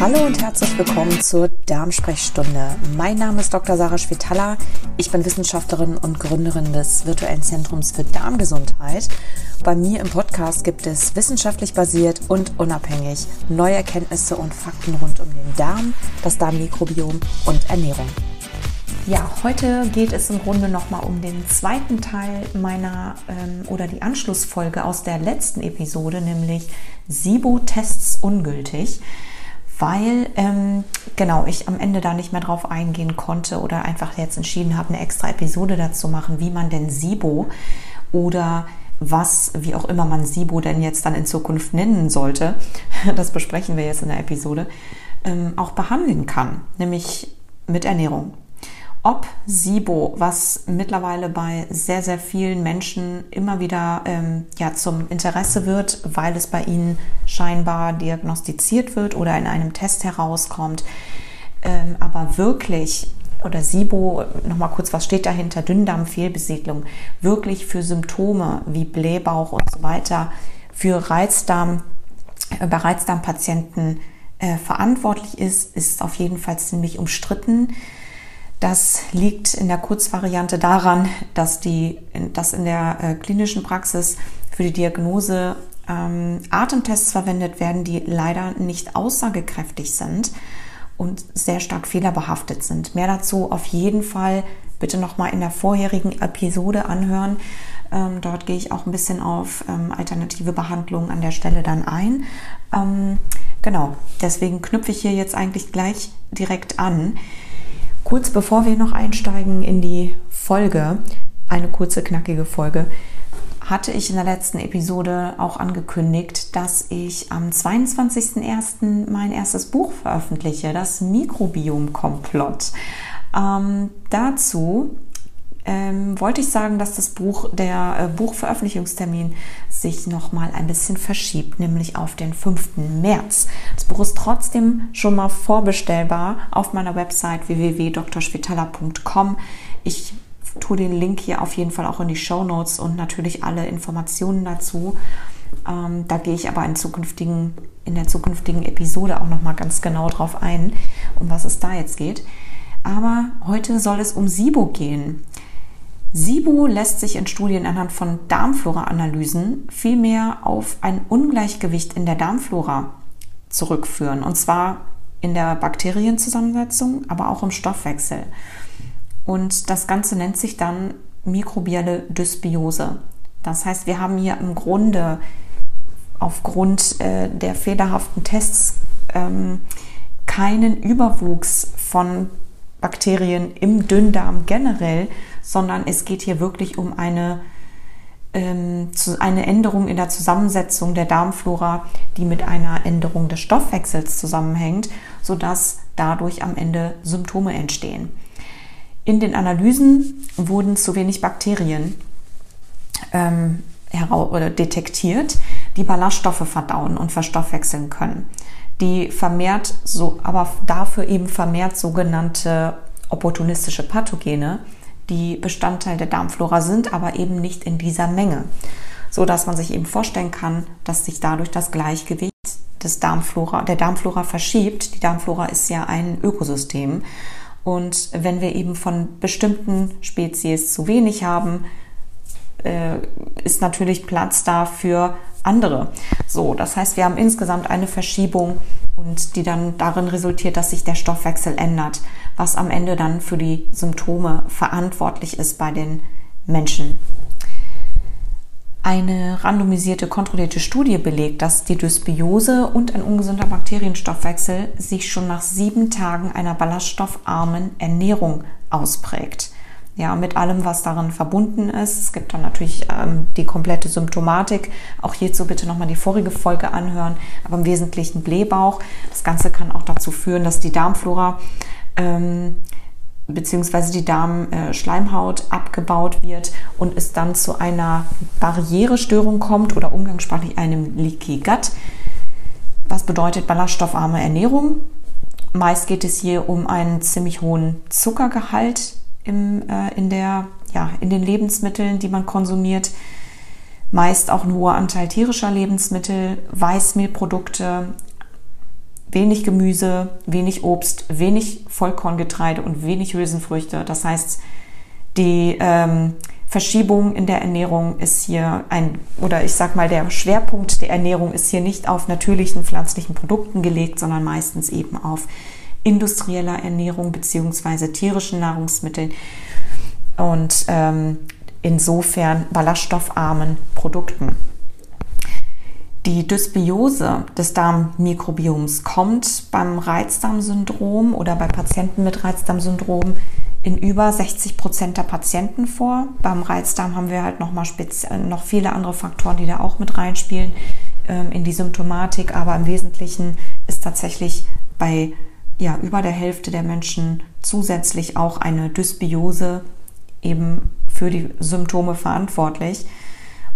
Hallo und herzlich willkommen zur Darmsprechstunde. Mein Name ist Dr. Sarah Schwetala. Ich bin Wissenschaftlerin und Gründerin des virtuellen Zentrums für Darmgesundheit. Bei mir im Podcast gibt es wissenschaftlich basiert und unabhängig neue Erkenntnisse und Fakten rund um den Darm, das Darmmikrobiom und Ernährung. Ja, heute geht es im Grunde nochmal um den zweiten Teil meiner ähm, oder die Anschlussfolge aus der letzten Episode, nämlich SIBO-Tests ungültig weil ähm, genau ich am Ende da nicht mehr drauf eingehen konnte oder einfach jetzt entschieden habe, eine extra Episode dazu machen, wie man denn SIBO oder was, wie auch immer man SIBO denn jetzt dann in Zukunft nennen sollte, das besprechen wir jetzt in der Episode, ähm, auch behandeln kann, nämlich mit Ernährung ob SIBO, was mittlerweile bei sehr, sehr vielen Menschen immer wieder ähm, ja, zum Interesse wird, weil es bei ihnen scheinbar diagnostiziert wird oder in einem Test herauskommt, ähm, aber wirklich oder SIBO, nochmal kurz, was steht dahinter, Dünndarmfehlbesiedlung, wirklich für Symptome wie Blähbauch und so weiter, für Reizdarm, äh, bei Reizdarmpatienten äh, verantwortlich ist, ist auf jeden Fall ziemlich umstritten. Das liegt in der Kurzvariante daran, dass, die, dass in der äh, klinischen Praxis für die Diagnose ähm, Atemtests verwendet werden, die leider nicht aussagekräftig sind und sehr stark fehlerbehaftet sind. Mehr dazu auf jeden Fall bitte nochmal in der vorherigen Episode anhören. Ähm, dort gehe ich auch ein bisschen auf ähm, alternative Behandlungen an der Stelle dann ein. Ähm, genau, deswegen knüpfe ich hier jetzt eigentlich gleich direkt an. Kurz bevor wir noch einsteigen in die Folge, eine kurze, knackige Folge, hatte ich in der letzten Episode auch angekündigt, dass ich am 22.01. mein erstes Buch veröffentliche, das Mikrobiom-Komplott. Ähm, dazu ähm, wollte ich sagen, dass das Buch, der äh, Buchveröffentlichungstermin sich nochmal ein bisschen verschiebt, nämlich auf den 5. März. Das Buch ist trotzdem schon mal vorbestellbar auf meiner Website www.drschwetala.com. Ich tue den Link hier auf jeden Fall auch in die Show Notes und natürlich alle Informationen dazu. Ähm, da gehe ich aber in, zukünftigen, in der zukünftigen Episode auch nochmal ganz genau drauf ein, um was es da jetzt geht. Aber heute soll es um SIBO gehen. SIBO lässt sich in Studien anhand von Darmflora-Analysen vielmehr auf ein Ungleichgewicht in der Darmflora zurückführen. Und zwar in der Bakterienzusammensetzung, aber auch im Stoffwechsel. Und das Ganze nennt sich dann mikrobielle Dysbiose. Das heißt, wir haben hier im Grunde aufgrund äh, der fehlerhaften Tests ähm, keinen Überwuchs von Bakterien im Dünndarm generell, sondern es geht hier wirklich um eine, ähm, eine Änderung in der Zusammensetzung der Darmflora, die mit einer Änderung des Stoffwechsels zusammenhängt, sodass dadurch am Ende Symptome entstehen. In den Analysen wurden zu wenig Bakterien ähm, detektiert, die Ballaststoffe verdauen und verstoffwechseln können die vermehrt so, aber dafür eben vermehrt sogenannte opportunistische Pathogene, die Bestandteil der Darmflora sind, aber eben nicht in dieser Menge. So dass man sich eben vorstellen kann, dass sich dadurch das Gleichgewicht des Darmflora, der Darmflora verschiebt. Die Darmflora ist ja ein Ökosystem. Und wenn wir eben von bestimmten Spezies zu wenig haben, äh, ist natürlich Platz da für andere. So, das heißt, wir haben insgesamt eine Verschiebung und die dann darin resultiert, dass sich der Stoffwechsel ändert, was am Ende dann für die Symptome verantwortlich ist bei den Menschen. Eine randomisierte, kontrollierte Studie belegt, dass die Dysbiose und ein ungesunder Bakterienstoffwechsel sich schon nach sieben Tagen einer ballaststoffarmen Ernährung ausprägt ja, mit allem, was darin verbunden ist. Es gibt dann natürlich ähm, die komplette Symptomatik. Auch hierzu bitte nochmal die vorige Folge anhören. Aber im Wesentlichen Blähbauch. Das Ganze kann auch dazu führen, dass die Darmflora ähm, beziehungsweise die Darmschleimhaut abgebaut wird und es dann zu einer Barrierestörung kommt oder umgangssprachlich einem Leaky Gut. Was bedeutet ballaststoffarme Ernährung? Meist geht es hier um einen ziemlich hohen Zuckergehalt im, äh, in, der, ja, in den Lebensmitteln, die man konsumiert. Meist auch ein hoher Anteil tierischer Lebensmittel, Weißmehlprodukte, wenig Gemüse, wenig Obst, wenig Vollkorngetreide und wenig Hülsenfrüchte. Das heißt, die ähm, Verschiebung in der Ernährung ist hier ein, oder ich sag mal, der Schwerpunkt der Ernährung ist hier nicht auf natürlichen pflanzlichen Produkten gelegt, sondern meistens eben auf industrieller Ernährung beziehungsweise tierischen Nahrungsmitteln und ähm, insofern ballaststoffarmen Produkten. Die Dysbiose des Darmmikrobioms kommt beim Reizdarmsyndrom oder bei Patienten mit Reizdarmsyndrom in über 60 Prozent der Patienten vor. Beim Reizdarm haben wir halt noch mal noch viele andere Faktoren, die da auch mit reinspielen ähm, in die Symptomatik, aber im Wesentlichen ist tatsächlich bei ja, über der Hälfte der Menschen zusätzlich auch eine Dysbiose eben für die Symptome verantwortlich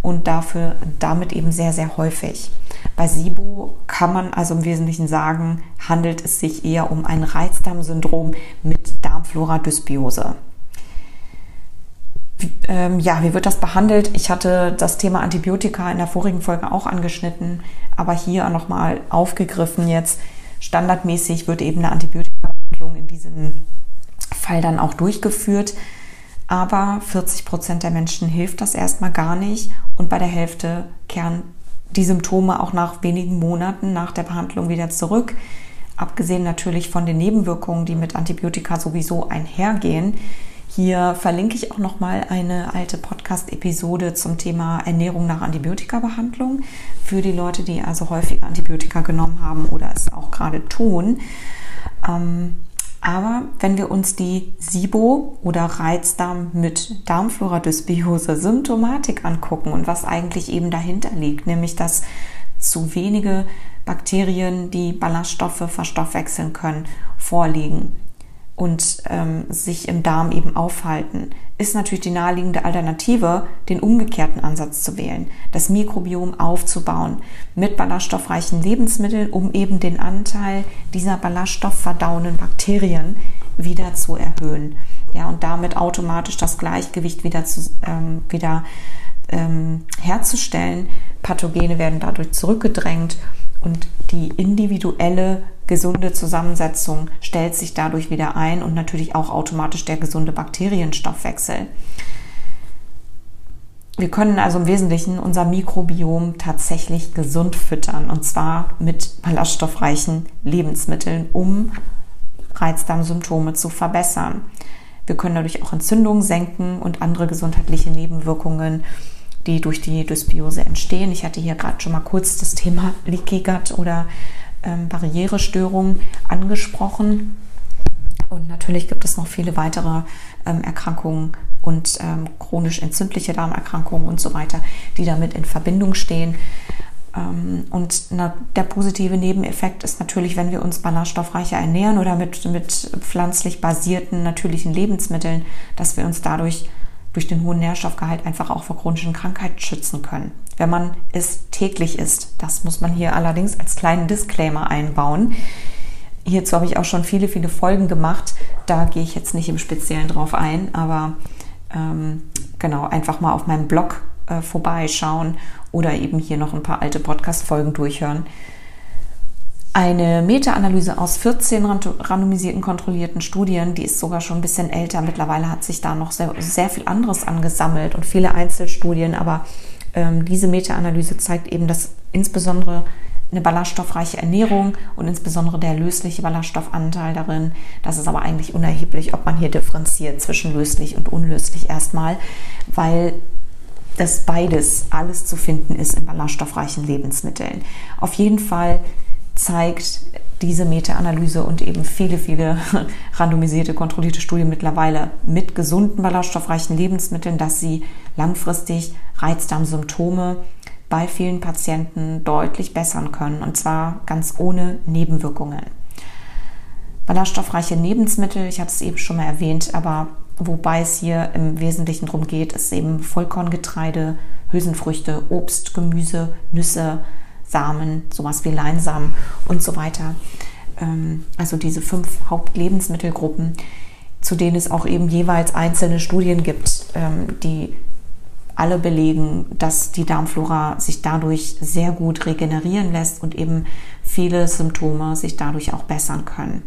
und dafür damit eben sehr, sehr häufig. Bei SIBO kann man also im Wesentlichen sagen, handelt es sich eher um ein Reizdarmsyndrom mit Darmflora-Dysbiose. Ähm, ja, wie wird das behandelt? Ich hatte das Thema Antibiotika in der vorigen Folge auch angeschnitten, aber hier nochmal aufgegriffen jetzt. Standardmäßig wird eben eine Antibiotikabehandlung in diesem Fall dann auch durchgeführt. Aber 40 Prozent der Menschen hilft das erstmal gar nicht und bei der Hälfte kehren die Symptome auch nach wenigen Monaten nach der Behandlung wieder zurück. Abgesehen natürlich von den Nebenwirkungen, die mit Antibiotika sowieso einhergehen. Hier verlinke ich auch noch mal eine alte Podcast-Episode zum Thema Ernährung nach Antibiotikabehandlung für die Leute, die also häufiger Antibiotika genommen haben oder es auch gerade tun. Ähm, aber wenn wir uns die SIBO oder Reizdarm mit Darmfloradysbiose Symptomatik angucken und was eigentlich eben dahinter liegt, nämlich dass zu wenige Bakterien, die Ballaststoffe verstoffwechseln können, vorliegen und ähm, sich im Darm eben aufhalten, ist natürlich die naheliegende Alternative, den umgekehrten Ansatz zu wählen, das Mikrobiom aufzubauen mit ballaststoffreichen Lebensmitteln, um eben den Anteil dieser ballaststoffverdauenden Bakterien wieder zu erhöhen. Ja, und damit automatisch das Gleichgewicht wieder, zu, ähm, wieder ähm, herzustellen. Pathogene werden dadurch zurückgedrängt und die individuelle gesunde Zusammensetzung stellt sich dadurch wieder ein und natürlich auch automatisch der gesunde Bakterienstoffwechsel. Wir können also im Wesentlichen unser Mikrobiom tatsächlich gesund füttern und zwar mit ballaststoffreichen Lebensmitteln, um Reizdarmsymptome zu verbessern. Wir können dadurch auch Entzündungen senken und andere gesundheitliche Nebenwirkungen, die durch die Dysbiose entstehen. Ich hatte hier gerade schon mal kurz das Thema Leaky Gut oder ähm, Barrierestörungen angesprochen. Und natürlich gibt es noch viele weitere ähm, Erkrankungen und ähm, chronisch entzündliche Darmerkrankungen und so weiter, die damit in Verbindung stehen. Ähm, und na, der positive Nebeneffekt ist natürlich, wenn wir uns ballaststoffreicher ernähren oder mit, mit pflanzlich basierten natürlichen Lebensmitteln, dass wir uns dadurch durch den hohen Nährstoffgehalt einfach auch vor chronischen Krankheiten schützen können. Wenn man es täglich isst. Das muss man hier allerdings als kleinen Disclaimer einbauen. Hierzu habe ich auch schon viele, viele Folgen gemacht. Da gehe ich jetzt nicht im Speziellen drauf ein, aber ähm, genau, einfach mal auf meinem Blog äh, vorbeischauen oder eben hier noch ein paar alte Podcast-Folgen durchhören eine Meta-Analyse aus 14 randomisierten kontrollierten Studien, die ist sogar schon ein bisschen älter. Mittlerweile hat sich da noch sehr, sehr viel anderes angesammelt und viele Einzelstudien, aber ähm, diese Meta-Analyse zeigt eben, dass insbesondere eine ballaststoffreiche Ernährung und insbesondere der lösliche Ballaststoffanteil darin, das ist aber eigentlich unerheblich, ob man hier differenziert zwischen löslich und unlöslich erstmal, weil das beides alles zu finden ist in ballaststoffreichen Lebensmitteln. Auf jeden Fall zeigt diese Meta-Analyse und eben viele, viele randomisierte, kontrollierte Studien mittlerweile mit gesunden, ballaststoffreichen Lebensmitteln, dass sie langfristig Reizdarmsymptome bei vielen Patienten deutlich bessern können und zwar ganz ohne Nebenwirkungen. Ballaststoffreiche Lebensmittel, ich hatte es eben schon mal erwähnt, aber wobei es hier im Wesentlichen darum geht, ist eben Vollkorngetreide, Hülsenfrüchte, Obst, Gemüse, Nüsse, Samen, sowas wie Leinsamen und so weiter. Ähm, also diese fünf Hauptlebensmittelgruppen, zu denen es auch eben jeweils einzelne Studien gibt, ähm, die alle belegen, dass die Darmflora sich dadurch sehr gut regenerieren lässt und eben viele Symptome sich dadurch auch bessern können.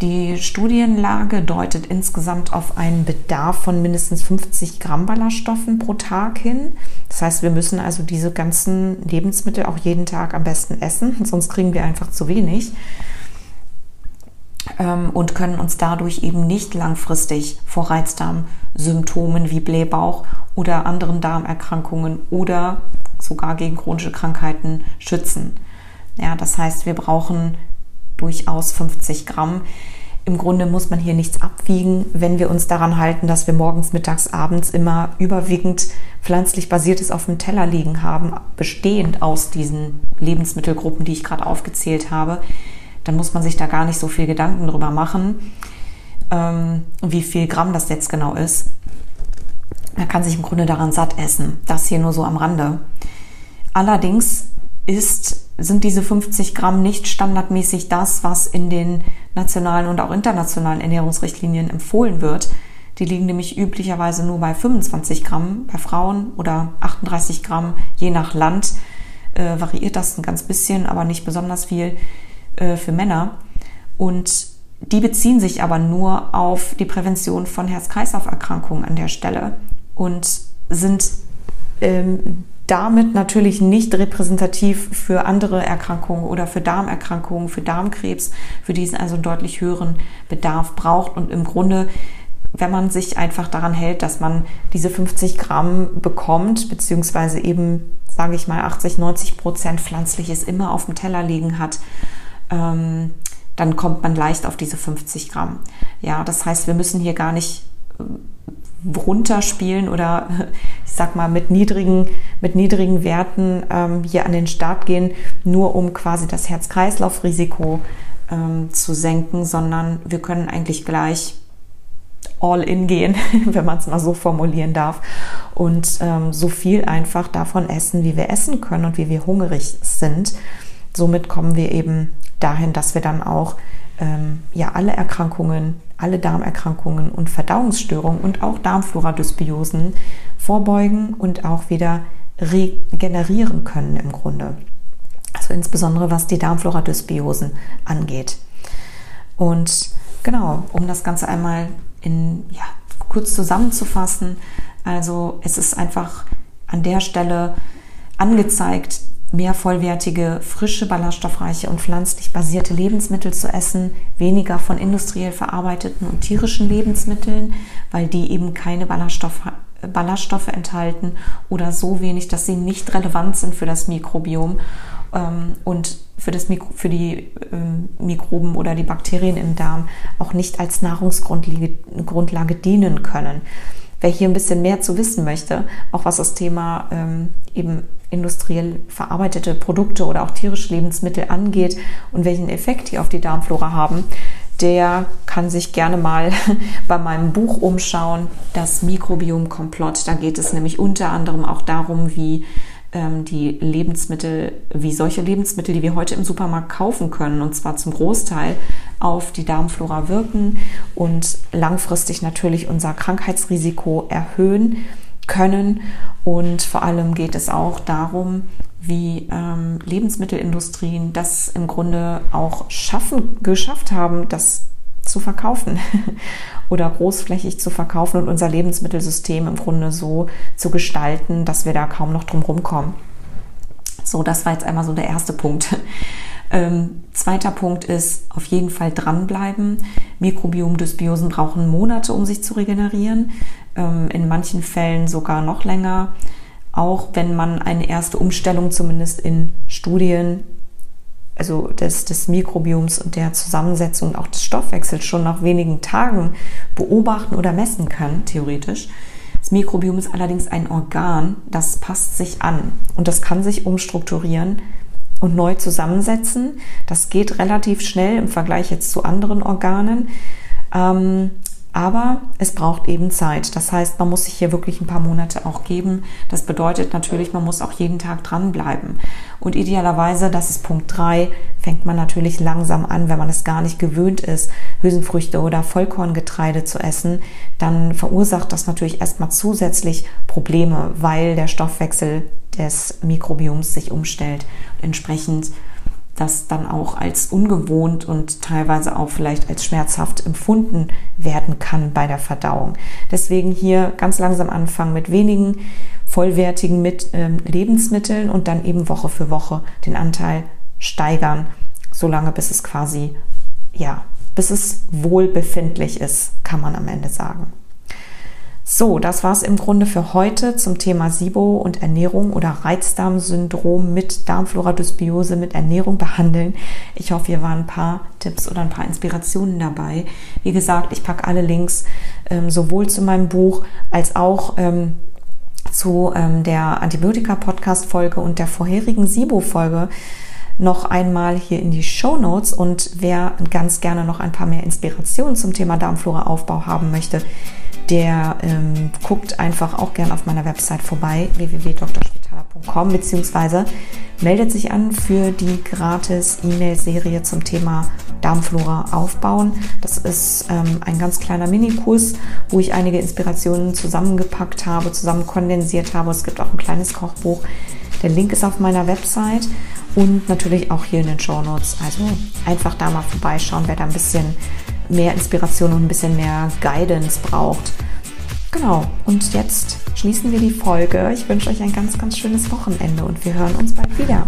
Die Studienlage deutet insgesamt auf einen Bedarf von mindestens 50 Gramm Ballaststoffen pro Tag hin. Das heißt, wir müssen also diese ganzen Lebensmittel auch jeden Tag am besten essen, sonst kriegen wir einfach zu wenig ähm, und können uns dadurch eben nicht langfristig vor Reizdarmsymptomen wie Blähbauch oder anderen Darmerkrankungen oder sogar gegen chronische Krankheiten schützen. Ja, das heißt, wir brauchen durchaus 50 Gramm. Im Grunde muss man hier nichts abwiegen, wenn wir uns daran halten, dass wir morgens, mittags, abends immer überwiegend pflanzlich basiertes auf dem Teller liegen haben, bestehend aus diesen Lebensmittelgruppen, die ich gerade aufgezählt habe, dann muss man sich da gar nicht so viel Gedanken drüber machen, ähm, wie viel Gramm das jetzt genau ist. Man kann sich im Grunde daran satt essen. Das hier nur so am Rande. Allerdings ist, sind diese 50 Gramm nicht standardmäßig das, was in den nationalen und auch internationalen Ernährungsrichtlinien empfohlen wird. Die liegen nämlich üblicherweise nur bei 25 Gramm bei Frauen oder 38 Gramm je nach Land. Äh, variiert das ein ganz bisschen, aber nicht besonders viel äh, für Männer. Und die beziehen sich aber nur auf die Prävention von Herz-Kreislauf-Erkrankungen an der Stelle und sind ähm, damit natürlich nicht repräsentativ für andere Erkrankungen oder für Darmerkrankungen, für Darmkrebs, für die es also einen deutlich höheren Bedarf braucht. Und im Grunde, wenn man sich einfach daran hält, dass man diese 50 Gramm bekommt, beziehungsweise eben, sage ich mal, 80, 90 Prozent Pflanzliches immer auf dem Teller liegen hat, ähm, dann kommt man leicht auf diese 50 Gramm. Ja, das heißt, wir müssen hier gar nicht runterspielen oder ich sag mal mit niedrigen, mit niedrigen Werten ähm, hier an den Start gehen, nur um quasi das Herz-Kreislauf-Risiko ähm, zu senken, sondern wir können eigentlich gleich all in gehen, wenn man es mal so formulieren darf, und ähm, so viel einfach davon essen, wie wir essen können und wie wir hungrig sind. Somit kommen wir eben dahin, dass wir dann auch ähm, ja alle Erkrankungen alle Darmerkrankungen und Verdauungsstörungen und auch Darmfloradysbiosen vorbeugen und auch wieder regenerieren können im Grunde. Also insbesondere was die Darmfloradysbiosen angeht. Und genau, um das Ganze einmal in ja, kurz zusammenzufassen, also es ist einfach an der Stelle angezeigt, mehr vollwertige, frische, ballaststoffreiche und pflanzlich basierte Lebensmittel zu essen, weniger von industriell verarbeiteten und tierischen Lebensmitteln, weil die eben keine Ballaststoff, Ballaststoffe enthalten oder so wenig, dass sie nicht relevant sind für das Mikrobiom ähm, und für, das Mikro, für die ähm, Mikroben oder die Bakterien im Darm auch nicht als Nahrungsgrundlage dienen können. Wer hier ein bisschen mehr zu wissen möchte, auch was das Thema ähm, eben industriell verarbeitete Produkte oder auch tierische Lebensmittel angeht und welchen Effekt die auf die Darmflora haben, der kann sich gerne mal bei meinem Buch umschauen, das Mikrobiom Komplott. Da geht es nämlich unter anderem auch darum, wie ähm, die Lebensmittel, wie solche Lebensmittel, die wir heute im Supermarkt kaufen können, und zwar zum Großteil auf die Darmflora wirken und langfristig natürlich unser Krankheitsrisiko erhöhen können. Und vor allem geht es auch darum, wie ähm, Lebensmittelindustrien das im Grunde auch schaffen, geschafft haben, das zu verkaufen oder großflächig zu verkaufen und unser Lebensmittelsystem im Grunde so zu gestalten, dass wir da kaum noch drum rumkommen. So, das war jetzt einmal so der erste Punkt. Ähm, zweiter Punkt ist auf jeden Fall dranbleiben. Mikrobiomdysbiosen brauchen Monate, um sich zu regenerieren. Ähm, in manchen Fällen sogar noch länger. Auch wenn man eine erste Umstellung zumindest in Studien also des, des Mikrobioms und der Zusammensetzung auch des Stoffwechsels schon nach wenigen Tagen beobachten oder messen kann, theoretisch. Das Mikrobiom ist allerdings ein Organ, das passt sich an und das kann sich umstrukturieren und neu zusammensetzen. Das geht relativ schnell im Vergleich jetzt zu anderen Organen. Ähm, aber es braucht eben Zeit. Das heißt, man muss sich hier wirklich ein paar Monate auch geben. Das bedeutet natürlich, man muss auch jeden Tag dranbleiben. Und idealerweise, das ist Punkt drei, fängt man natürlich langsam an, wenn man es gar nicht gewöhnt ist, Hülsenfrüchte oder Vollkorngetreide zu essen, dann verursacht das natürlich erstmal zusätzlich Probleme, weil der Stoffwechsel des Mikrobioms sich umstellt. Und entsprechend das dann auch als ungewohnt und teilweise auch vielleicht als schmerzhaft empfunden werden kann bei der Verdauung. Deswegen hier ganz langsam anfangen mit wenigen vollwertigen mit, ähm, Lebensmitteln und dann eben Woche für Woche den Anteil steigern, solange bis es quasi, ja, bis es wohlbefindlich ist, kann man am Ende sagen. So, das war es im Grunde für heute zum Thema SIBO und Ernährung oder Reizdarmsyndrom mit Darmfloradysbiose mit Ernährung behandeln. Ich hoffe, hier waren ein paar Tipps oder ein paar Inspirationen dabei. Wie gesagt, ich packe alle Links ähm, sowohl zu meinem Buch als auch ähm, zu ähm, der Antibiotika-Podcast-Folge und der vorherigen SIBO-Folge noch einmal hier in die Show Notes und wer ganz gerne noch ein paar mehr Inspirationen zum Thema Darmflora-Aufbau haben möchte, der ähm, guckt einfach auch gerne auf meiner Website vorbei, www.drspitaler.com, beziehungsweise meldet sich an für die gratis E-Mail-Serie zum Thema Darmflora aufbauen. Das ist ähm, ein ganz kleiner Minikurs, wo ich einige Inspirationen zusammengepackt habe, zusammen kondensiert habe. Es gibt auch ein kleines Kochbuch. Der Link ist auf meiner Website und natürlich auch hier in den Show Notes. Also einfach da mal vorbeischauen, wer da ein bisschen mehr Inspiration und ein bisschen mehr Guidance braucht. Genau, und jetzt schließen wir die Folge. Ich wünsche euch ein ganz, ganz schönes Wochenende und wir hören uns bald wieder.